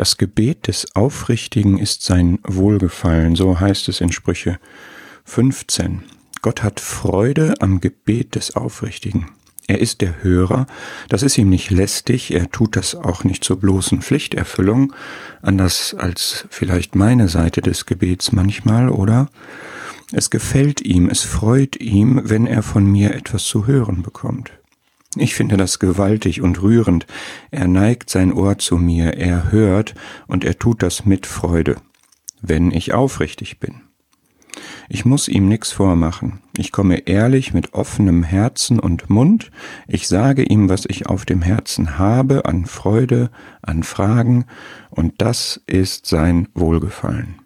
Das Gebet des Aufrichtigen ist sein Wohlgefallen, so heißt es in Sprüche 15. Gott hat Freude am Gebet des Aufrichtigen. Er ist der Hörer, das ist ihm nicht lästig, er tut das auch nicht zur bloßen Pflichterfüllung, anders als vielleicht meine Seite des Gebets manchmal, oder? Es gefällt ihm, es freut ihm, wenn er von mir etwas zu hören bekommt. Ich finde das gewaltig und rührend. Er neigt sein Ohr zu mir, er hört und er tut das mit Freude, wenn ich aufrichtig bin. Ich muss ihm nichts vormachen. Ich komme ehrlich mit offenem Herzen und Mund. Ich sage ihm, was ich auf dem Herzen habe, an Freude, an Fragen, und das ist sein Wohlgefallen.